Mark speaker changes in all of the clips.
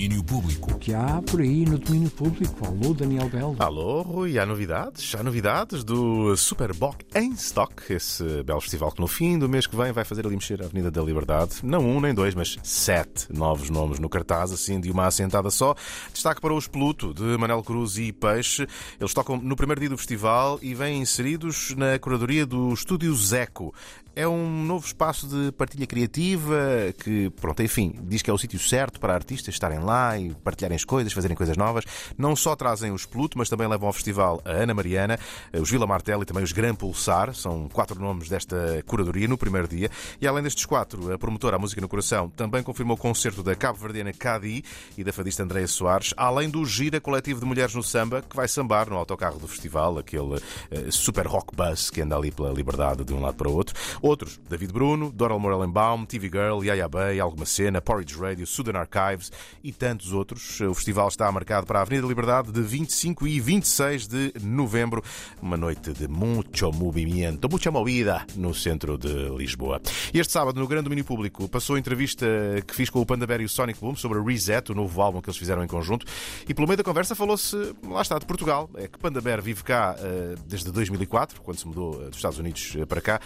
Speaker 1: community domínio público.
Speaker 2: que há por aí no domínio público. Alô, Daniel Belo.
Speaker 3: Alô, Rui, há novidades? Há novidades do Superboc em Stock, esse belo festival que no fim do mês que vem vai fazer ali mexer a Avenida da Liberdade. Não um nem dois, mas sete novos nomes no cartaz, assim de uma assentada só. Destaque para os Pluto, de Manel Cruz e Peixe. Eles tocam no primeiro dia do festival e vêm inseridos na curadoria do Estúdio Zeco. É um novo espaço de partilha criativa que, pronto, enfim, diz que é o sítio certo para artistas estarem lá e partilharem as coisas, fazerem coisas novas. Não só trazem os Pluto, mas também levam ao festival a Ana Mariana, os Vila Martel e também os Gran Pulsar. São quatro nomes desta curadoria no primeiro dia. E além destes quatro, a promotora A Música no Coração também confirmou o concerto da cabo-verdiana Cadi e da fadista Andréia Soares, além do Gira Coletivo de Mulheres no Samba, que vai sambar no autocarro do festival, aquele uh, super rock bus que anda ali pela liberdade de um lado para o outro. Outros, David Bruno, Doral Morellenbaum, TV Girl, Yaya Bay, Alguma Cena, Porridge Radio, Sudan Archives e tantos outros. O festival está marcado para a Avenida Liberdade de 25 e 26 de novembro. Uma noite de muito movimento, muita movida no centro de Lisboa. Este sábado, no Grande Domínio Público, passou a entrevista que fiz com o Panda Bear e o Sonic Boom sobre Reset, o novo álbum que eles fizeram em conjunto. E pelo meio da conversa falou-se, lá está, de Portugal. É que Panda Bear vive cá uh, desde 2004, quando se mudou uh, dos Estados Unidos uh, para cá.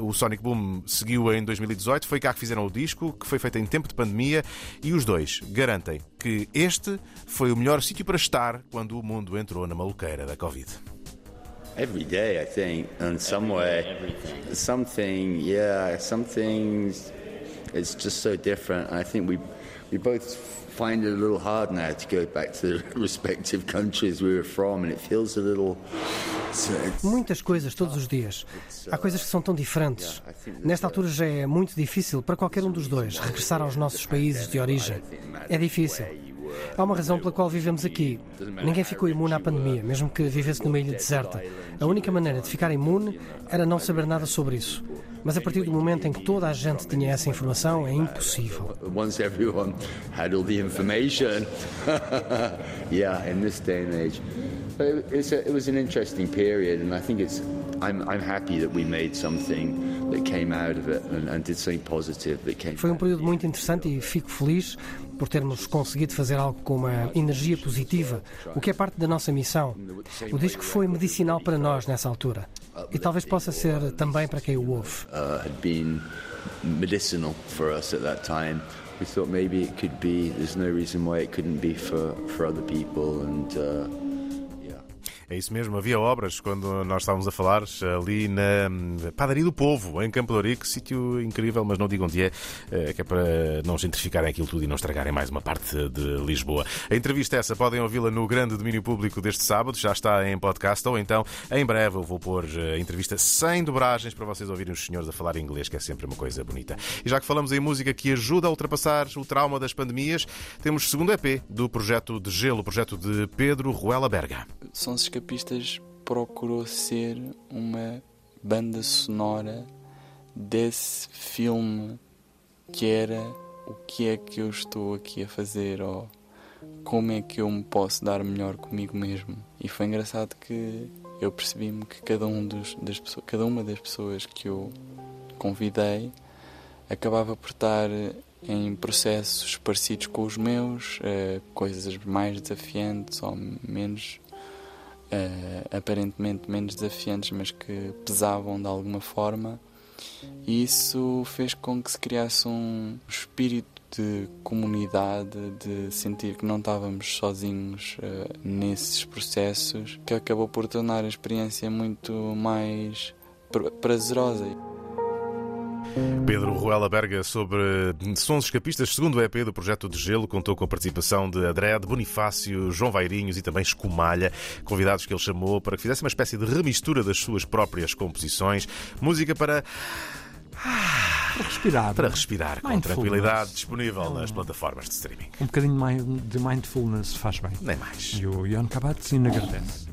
Speaker 3: o Sonic Boom seguiu em 2018, foi cá que fizeram o disco, que foi feito em tempo de pandemia, e os dois garantem que este foi o melhor sítio para estar quando o mundo entrou na maluqueira da Covid.
Speaker 4: Every day, I think, in some way, something, yeah, some things, it's just so different. I think we, we both find it a little hard now to go back to the respective countries we were from, and it feels a little.
Speaker 5: Muitas coisas todos os dias. Há coisas que são tão diferentes. Nesta altura já é muito difícil para qualquer um dos dois regressar aos nossos países de origem. É difícil. Há uma razão pela qual vivemos aqui. Ninguém ficou imune à pandemia, mesmo que vivesse numa ilha deserta. A única maneira de ficar imune era não saber nada sobre isso. Mas a partir do momento em que toda a gente tinha essa informação, é impossível.
Speaker 4: Once everyone had all the information, yeah, in this day and age. It was an interesting period, and I think it's. I'm, I'm happy that we made something that came out of it and, and did something positive that came.
Speaker 5: Foi um período muito interessante e fico feliz por termos conseguido fazer algo com uma energia positiva, o que é parte da nossa missão. O disco foi medicinal para nós nessa altura e talvez possa ser também para quem o ouve.
Speaker 4: Uh, had been medicinal for us at that time. We thought maybe it could be. There's no reason why it couldn't be for for other people and. Uh,
Speaker 3: é isso mesmo, havia obras quando nós estávamos a falar ali na Padaria do Povo, em Campo de sítio incrível, mas não digam onde é, que é para não gentrificarem aquilo tudo e não estragarem mais uma parte de Lisboa. A entrevista essa podem ouvi-la no grande domínio público deste sábado, já está em podcast, ou então em breve eu vou pôr a entrevista sem dobragens para vocês ouvirem os senhores a falar inglês, que é sempre uma coisa bonita. E já que falamos em música que ajuda a ultrapassar o trauma das pandemias, temos segundo EP do projeto de Gelo, o projeto de Pedro Ruela Berga.
Speaker 6: São Escapistas procurou ser uma banda sonora desse filme que era o que é que eu estou aqui a fazer ou como é que eu me posso dar melhor comigo mesmo. E foi engraçado que eu percebi-me que cada, um dos, das pessoas, cada uma das pessoas que eu convidei acabava por estar em processos parecidos com os meus, uh, coisas mais desafiantes ou menos uh, aparentemente menos desafiantes, mas que pesavam de alguma forma. E isso fez com que se criasse um espírito de comunidade, de sentir que não estávamos sozinhos uh, nesses processos, que acabou por tornar a experiência muito mais prazerosa.
Speaker 3: Pedro Ruela Berga sobre Sons Escapistas, segundo EP do projeto de Gelo, contou com a participação de André, de Bonifácio, João Vairinhos e também Escumalha, convidados que ele chamou para que fizesse uma espécie de remistura das suas próprias composições. Música para.
Speaker 2: Para respirar.
Speaker 3: Para respirar, com tranquilidade, disponível nas plataformas de streaming.
Speaker 2: Um bocadinho de mindfulness faz bem.
Speaker 3: Nem mais.
Speaker 2: E o Ian Kabat-Zinn agradece.